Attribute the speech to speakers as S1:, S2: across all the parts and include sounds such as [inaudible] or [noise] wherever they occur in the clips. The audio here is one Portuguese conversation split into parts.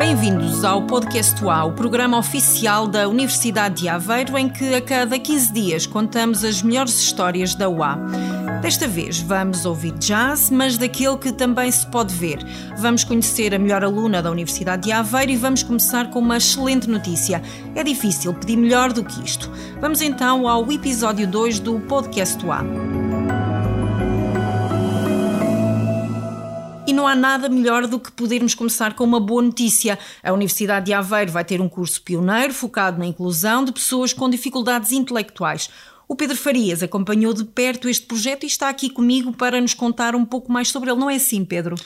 S1: Bem-vindos ao Podcast UA, o programa oficial da Universidade de Aveiro, em que a cada 15 dias contamos as melhores histórias da UA. Desta vez vamos ouvir jazz, mas daquele que também se pode ver. Vamos conhecer a melhor aluna da Universidade de Aveiro e vamos começar com uma excelente notícia. É difícil pedir melhor do que isto. Vamos então ao episódio 2 do Podcast UA. E não há nada melhor do que podermos começar com uma boa notícia. A Universidade de Aveiro vai ter um curso pioneiro focado na inclusão de pessoas com dificuldades intelectuais. O Pedro Farias acompanhou de perto este projeto e está aqui comigo para nos contar um pouco mais sobre ele. Não é assim, Pedro?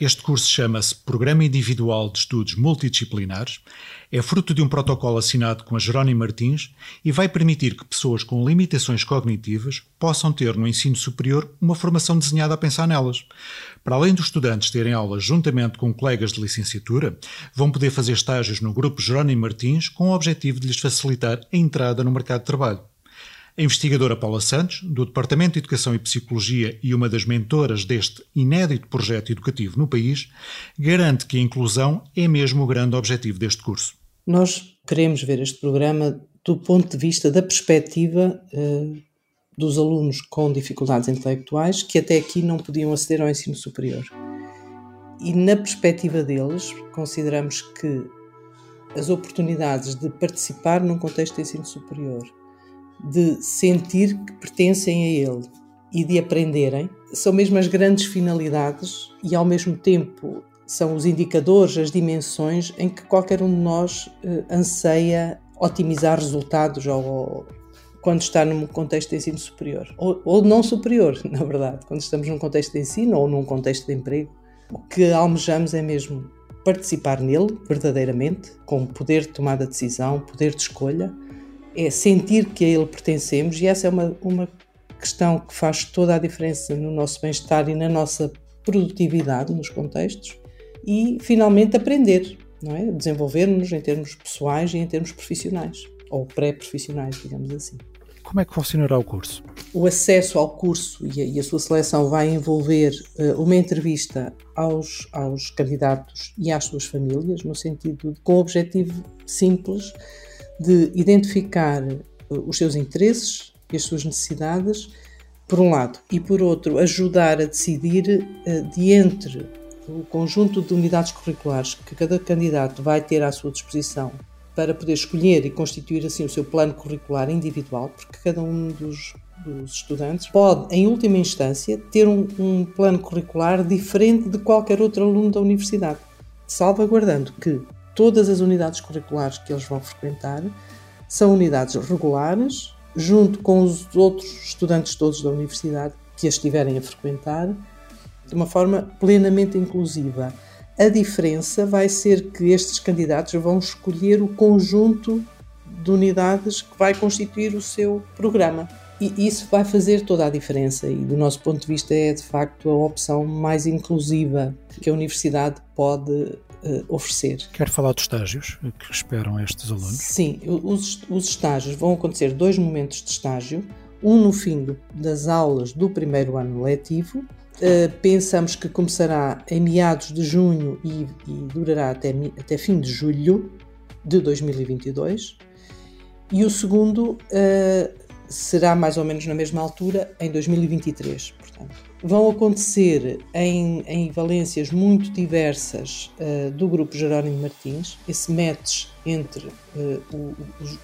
S2: Este curso chama-se Programa Individual de Estudos Multidisciplinares, é fruto de um protocolo assinado com a Jerónimo Martins e vai permitir que pessoas com limitações cognitivas possam ter no ensino superior uma formação desenhada a pensar nelas. Para além dos estudantes terem aulas juntamente com colegas de licenciatura, vão poder fazer estágios no grupo Jerónimo Martins com o objetivo de lhes facilitar a entrada no mercado de trabalho. A investigadora Paula Santos, do Departamento de Educação e Psicologia e uma das mentoras deste inédito projeto educativo no país, garante que a inclusão é mesmo o grande objetivo deste curso.
S3: Nós queremos ver este programa do ponto de vista da perspectiva uh, dos alunos com dificuldades intelectuais que até aqui não podiam aceder ao ensino superior. E na perspectiva deles, consideramos que as oportunidades de participar num contexto de ensino superior de sentir que pertencem a ele e de aprenderem são mesmo as grandes finalidades e ao mesmo tempo são os indicadores, as dimensões em que qualquer um de nós eh, anseia otimizar resultados ou, quando está num contexto de ensino superior ou, ou não superior, [laughs] na verdade, quando estamos num contexto de ensino ou num contexto de emprego. O que almejamos é mesmo participar nele verdadeiramente, com poder de tomada de decisão, poder de escolha, é sentir que a ele pertencemos, e essa é uma, uma questão que faz toda a diferença no nosso bem-estar e na nossa produtividade nos contextos, e finalmente aprender, não é? desenvolver-nos em termos pessoais e em termos profissionais, ou pré-profissionais, digamos assim.
S2: Como é que funcionará o curso?
S3: O acesso ao curso e a, e a sua seleção vai envolver uh, uma entrevista aos, aos candidatos e às suas famílias, no sentido de, com o objetivo simples de identificar eh, os seus interesses e as suas necessidades, por um lado, e por outro, ajudar a decidir uh, de entre o conjunto de unidades curriculares que cada candidato vai ter à sua disposição para poder escolher e constituir assim o seu plano curricular individual, porque cada um dos, dos estudantes pode, em última instância, ter um, um plano curricular diferente de qualquer outro aluno da universidade, salvaguardando que todas as unidades curriculares que eles vão frequentar são unidades regulares, junto com os outros estudantes todos da universidade que as estiverem a frequentar, de uma forma plenamente inclusiva. A diferença vai ser que estes candidatos vão escolher o conjunto de unidades que vai constituir o seu programa. E isso vai fazer toda a diferença, e do nosso ponto de vista, é de facto a opção mais inclusiva que a universidade pode uh, oferecer.
S2: Quer falar dos estágios que esperam estes alunos?
S3: Sim, os, os estágios vão acontecer dois momentos de estágio, um no fim do, das aulas do primeiro ano letivo. Uh, pensamos que começará em meados de junho e, e durará até, até fim de julho de 2022. E o segundo uh, será mais ou menos na mesma altura, em 2023. Vão acontecer em, em valências muito diversas uh, do grupo Jerónimo Martins, esse match entre uh, o, o,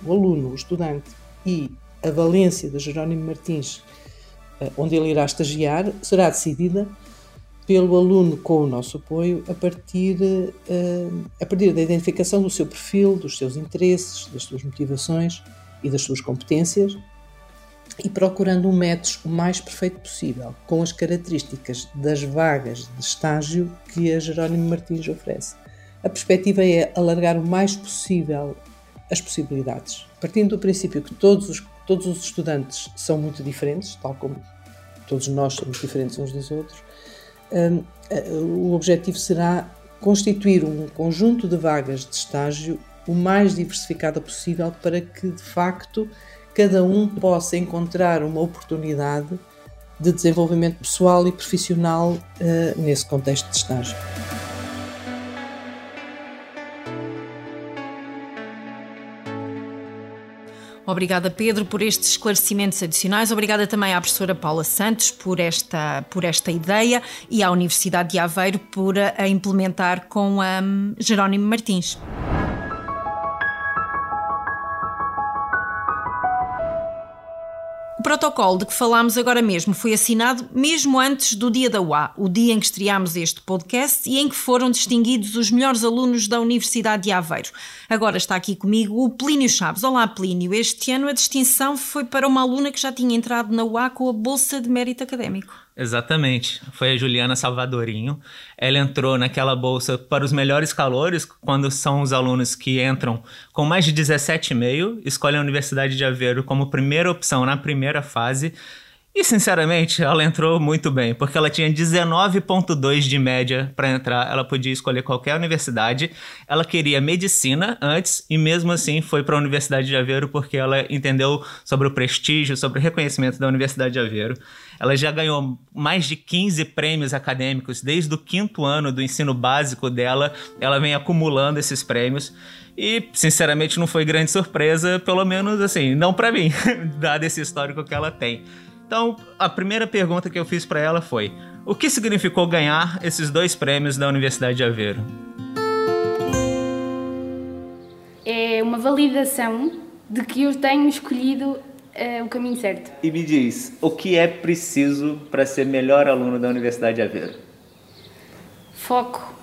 S3: o, aluno, o estudante e a valência de Jerónimo Martins, uh, onde ele irá estagiar, será decidida pelo aluno com o nosso apoio a partir, a partir da identificação do seu perfil, dos seus interesses, das suas motivações e das suas competências e procurando um método o mais perfeito possível, com as características das vagas de estágio que a Jerónimo Martins oferece. A perspectiva é alargar o mais possível as possibilidades, partindo do princípio que todos os, todos os estudantes são muito diferentes, tal como todos nós somos diferentes uns dos outros. Um, o objetivo será constituir um conjunto de vagas de estágio o mais diversificada possível para que, de facto, cada um possa encontrar uma oportunidade de desenvolvimento pessoal e profissional uh, nesse contexto de estágio.
S1: Obrigada, Pedro, por estes esclarecimentos adicionais. Obrigada também à professora Paula Santos por esta, por esta ideia e à Universidade de Aveiro por a implementar com a Jerónimo Martins. Protocolo de que falámos agora mesmo foi assinado mesmo antes do dia da UA, o dia em que estreámos este podcast e em que foram distinguidos os melhores alunos da Universidade de Aveiro. Agora está aqui comigo o Plínio Chaves. Olá, Plínio. Este ano a distinção foi para uma aluna que já tinha entrado na UA com a Bolsa de Mérito Académico.
S4: Exatamente. Foi a Juliana Salvadorinho. Ela entrou naquela bolsa para os melhores calores, quando são os alunos que entram com mais de 17,5, escolhem a Universidade de Aveiro como primeira opção na primeira fase e sinceramente, ela entrou muito bem, porque ela tinha 19.2 de média para entrar, ela podia escolher qualquer universidade. Ela queria medicina antes e mesmo assim foi para a Universidade de Aveiro porque ela entendeu sobre o prestígio, sobre o reconhecimento da Universidade de Aveiro. Ela já ganhou mais de 15 prêmios acadêmicos desde o quinto ano do ensino básico dela. Ela vem acumulando esses prêmios. E, sinceramente, não foi grande surpresa, pelo menos assim, não para mim, [laughs] dado esse histórico que ela tem. Então, a primeira pergunta que eu fiz para ela foi: o que significou ganhar esses dois prêmios da Universidade de Aveiro?
S5: É uma validação de que eu tenho escolhido uh, o caminho certo.
S4: E me diz, o que é preciso para ser melhor aluno da Universidade de Aveiro?
S5: Foco.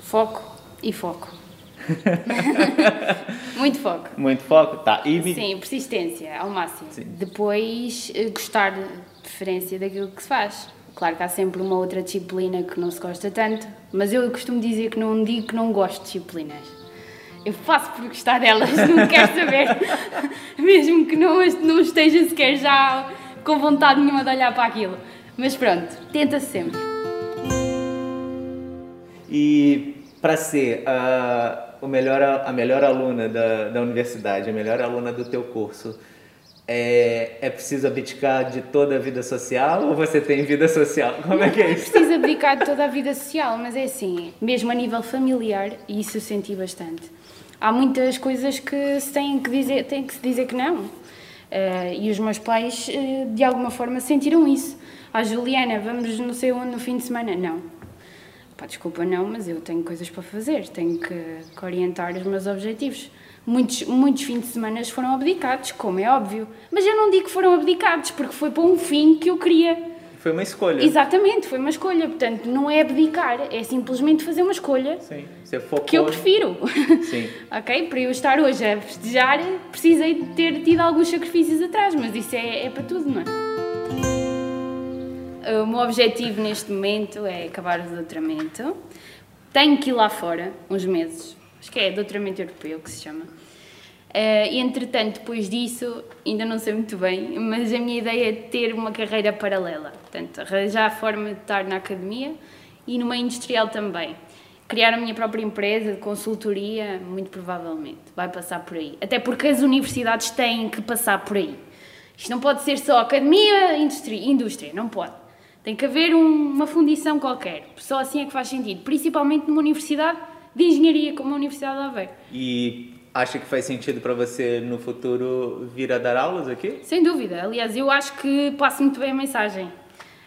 S5: Foco e foco. [laughs] Muito foco.
S4: Muito foco? Tá.
S5: E. Sim, persistência ao máximo. Sim. Depois, eh, gostar de diferença daquilo que se faz. Claro que há sempre uma outra disciplina que não se gosta tanto, mas eu costumo dizer que não digo que não gosto de disciplinas. Eu faço por gostar delas, não [laughs] quero saber. Mesmo que não, não esteja sequer já com vontade nenhuma de olhar para aquilo. Mas pronto, tenta-se sempre.
S4: E para ser uh, o melhor, a melhor aluna da, da universidade, a melhor aluna do teu curso, é, é preciso abdicar de toda a vida social ou você tem vida social? Como é que é isso?
S5: É preciso abdicar de toda a vida social, mas é assim, mesmo a nível familiar, e isso eu senti bastante. Há muitas coisas que se tem que dizer, tem que se dizer que não. Uh, e os meus pais, uh, de alguma forma, sentiram isso. A ah, Juliana, vamos não sei onde no fim de semana? Não Pá, desculpa, não, mas eu tenho coisas para fazer, tenho que, que orientar os meus objetivos. Muitos, muitos fins de semana foram abdicados, como é óbvio. Mas eu não digo que foram abdicados, porque foi para um fim que eu queria.
S4: Foi uma escolha.
S5: Exatamente, foi uma escolha. Portanto, não é abdicar, é simplesmente fazer uma escolha
S4: Sim, você focou...
S5: que eu prefiro. Sim. [laughs] ok? Para eu estar hoje a festejar, precisei de ter tido alguns sacrifícios atrás, mas isso é, é para tudo, não é? O meu objetivo neste momento é acabar o doutoramento. Tenho que ir lá fora, uns meses. Acho que é doutoramento europeu que se chama. Uh, e entretanto, depois disso, ainda não sei muito bem, mas a minha ideia é ter uma carreira paralela. Portanto, arranjar a forma de estar na academia e no meio industrial também. Criar a minha própria empresa de consultoria, muito provavelmente. Vai passar por aí. Até porque as universidades têm que passar por aí. Isto não pode ser só academia, indústria, indústria não pode. Tem que haver um, uma fundição qualquer. Só assim é que faz sentido. Principalmente numa universidade de engenharia como a Universidade de Aveiro.
S4: E acha que faz sentido para você no futuro vir a dar aulas aqui?
S5: Sem dúvida. Aliás, eu acho que passo muito bem a mensagem.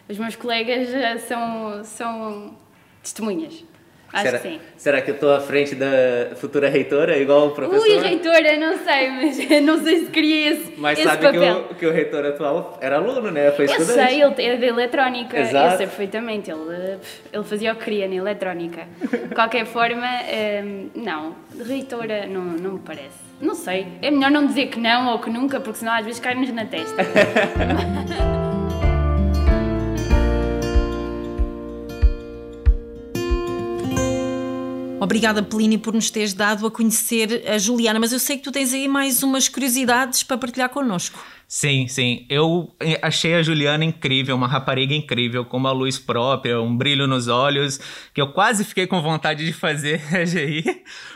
S5: Os meus colegas são, são testemunhas. Acho
S4: será,
S5: que sim.
S4: Será que eu estou à frente da futura reitora, igual o professor?
S5: Ui, reitora, não sei, mas não sei se queria esse
S4: Mas
S5: esse
S4: sabe
S5: papel.
S4: Que, o, que o reitor atual era aluno, né? Foi
S5: estudante.
S4: Eu
S5: sei, ele é de eletrónica. Exato. Eu sei perfeitamente. Ele, ele fazia o que queria na eletrónica. De qualquer forma, hum, não. Reitora não, não me parece. Não sei. É melhor não dizer que não ou que nunca, porque senão às vezes cai-nos na testa. [laughs]
S1: Obrigada, Plínio, por nos teres dado a conhecer a Juliana, mas eu sei que tu tens aí mais umas curiosidades para partilhar connosco.
S4: Sim, sim. Eu achei a Juliana incrível, uma rapariga incrível, com uma luz própria, um brilho nos olhos, que eu quase fiquei com vontade de fazer [laughs] a GI,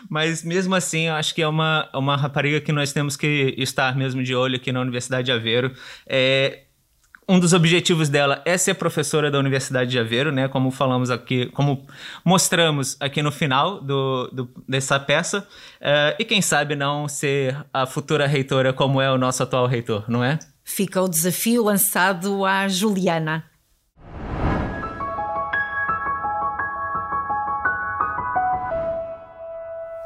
S4: mas mesmo assim eu acho que é uma, uma rapariga que nós temos que estar mesmo de olho aqui na Universidade de Aveiro. É, um dos objetivos dela é ser professora da Universidade de Aveiro, né? Como falamos aqui, como mostramos aqui no final do, do dessa peça. Uh, e quem sabe não ser a futura reitora como é o nosso atual reitor, não é?
S1: Fica o desafio lançado à Juliana.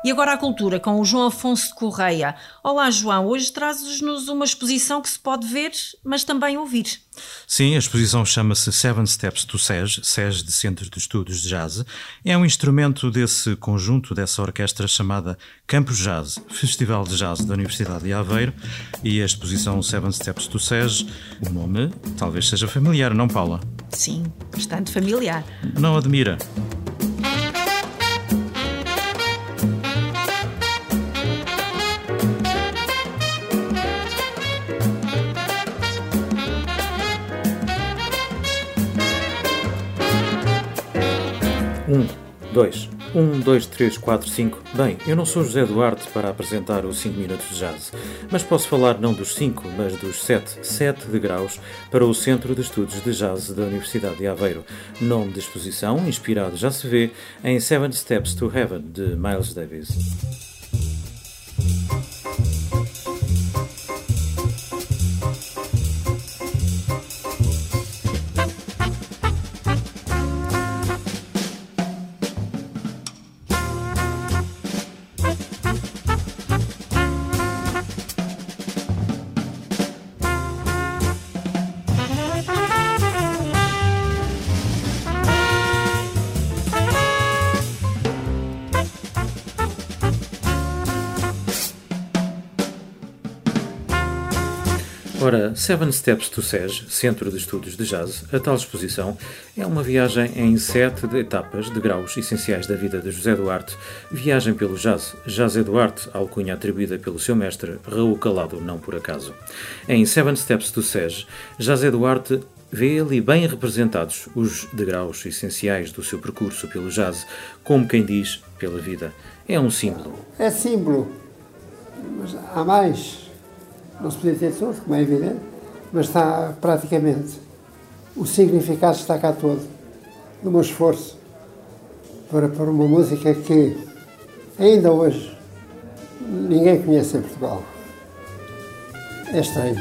S1: E agora a cultura com o João Afonso de Correia. Olá, João. Hoje trazes-nos uma exposição que se pode ver, mas também ouvir.
S6: Sim, a exposição chama-se Seven Steps to SES, SES de Centro de Estudos de Jazz. É um instrumento desse conjunto, dessa orquestra chamada Campus Jazz, Festival de Jazz da Universidade de Aveiro. E a exposição Seven Steps to SES, o nome talvez seja familiar, não, Paula?
S1: Sim, bastante familiar.
S6: Não admira? 2. 1, 2, 3, 4, 5. Bem, eu não sou José Duarte para apresentar os 5 Minutos de Jazz, mas posso falar não dos 5, mas dos 7, 7 degraus para o Centro de Estudos de Jazz da Universidade de Aveiro. Nome de exposição, inspirado já se vê, em Seven Steps to Heaven, de Miles Davis. Ora, Seven Steps to SES, Centro de Estudos de Jazz, a tal exposição é uma viagem em sete etapas de graus essenciais da vida de José Duarte, viagem pelo jazz, Jazz Duarte, alcunha atribuída pelo seu mestre, Raul Calado, não por acaso. Em Seven Steps to SES, Jazé Duarte vê ali bem representados os degraus essenciais do seu percurso pelo jazz, como quem diz, pela vida. É um símbolo.
S7: É símbolo, mas há mais não se podia ter tudo, como é evidente, mas está praticamente. O significado está cá todo, do meu esforço para pôr uma música que ainda hoje ninguém conhece em Portugal. É estranho.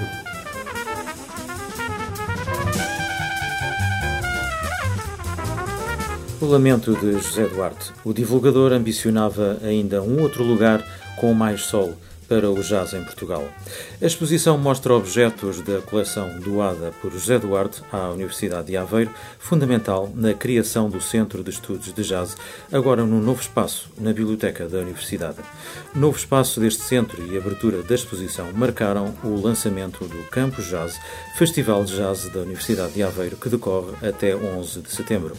S6: O lamento de José Duarte. O divulgador ambicionava ainda um outro lugar com mais sol para o jazz em Portugal. A exposição mostra objetos da coleção doada por José Duarte à Universidade de Aveiro, fundamental na criação do Centro de Estudos de Jazz, agora num novo espaço na Biblioteca da Universidade. Novo espaço deste centro e abertura da exposição marcaram o lançamento do Campus Jazz, Festival de Jazz da Universidade de Aveiro, que decorre até 11 de setembro.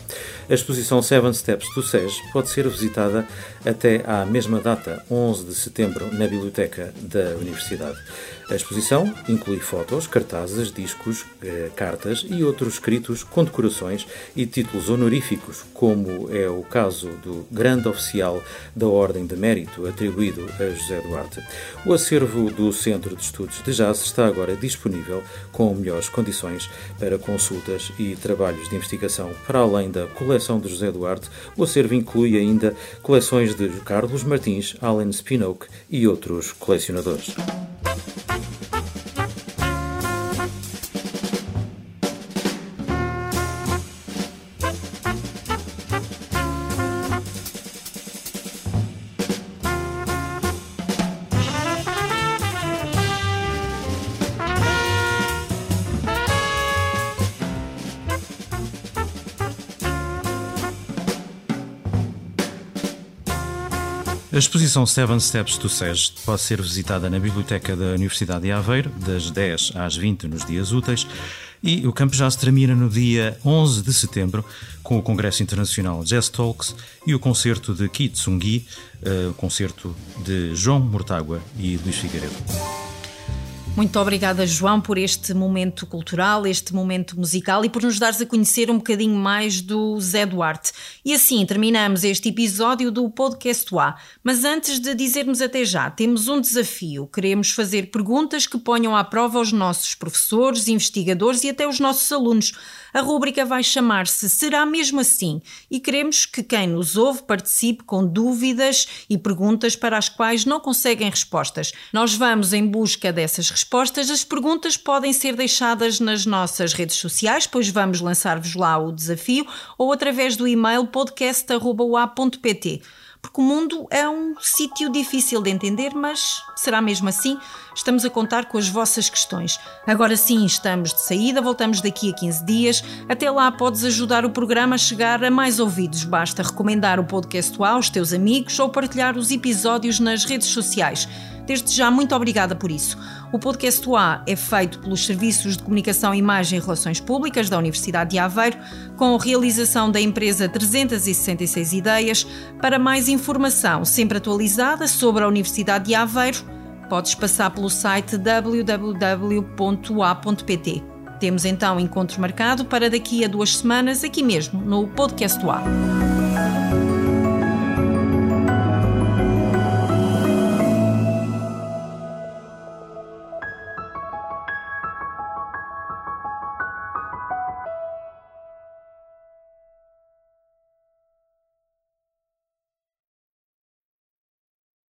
S6: A exposição Seven Steps to SES pode ser visitada até à mesma data, 11 de setembro, na Biblioteca da Universidade. A exposição inclui fotos, cartazes, discos, eh, cartas e outros escritos, condecorações e títulos honoríficos, como é o caso do Grande Oficial da Ordem de Mérito atribuído a José Duarte. O acervo do Centro de Estudos de Jazz está agora disponível com melhores condições para consultas e trabalhos de investigação. Para além da coleção de José Duarte, o acervo inclui ainda coleções de Carlos Martins, Alan Spinoak e outros colecionadores. A exposição Seven Steps to SES pode ser visitada na Biblioteca da Universidade de Aveiro, das 10 às 20 nos dias úteis, e o campo se termina no dia 11 de setembro com o Congresso Internacional Jazz Talks e o concerto de Kitsungi, uh, concerto de João Mortágua e Luís Figueiredo.
S1: Muito obrigada, João, por este momento cultural, este momento musical e por nos dares a conhecer um bocadinho mais do Zé Duarte. E assim terminamos este episódio do Podcast A. Mas antes de dizermos até já, temos um desafio. Queremos fazer perguntas que ponham à prova os nossos professores, investigadores e até os nossos alunos. A rúbrica vai chamar-se Será Mesmo Assim? E queremos que quem nos ouve participe com dúvidas e perguntas para as quais não conseguem respostas. Nós vamos em busca dessas respostas. As perguntas podem ser deixadas nas nossas redes sociais, pois vamos lançar-vos lá o desafio, ou através do e-mail podcast.ua.pt porque o mundo é um sítio difícil de entender, mas será mesmo assim? Estamos a contar com as vossas questões. Agora sim, estamos de saída, voltamos daqui a 15 dias. Até lá podes ajudar o programa a chegar a mais ouvidos. Basta recomendar o podcast aos teus amigos ou partilhar os episódios nas redes sociais. Desde já, muito obrigada por isso. O podcast UA é feito pelos Serviços de Comunicação, Imagem e Relações Públicas da Universidade de Aveiro, com realização da empresa 366 Ideias. Para mais informação, sempre atualizada sobre a Universidade de Aveiro, podes passar pelo site www.ua.pt. Temos então encontro marcado para daqui a duas semanas, aqui mesmo, no Podcast UA.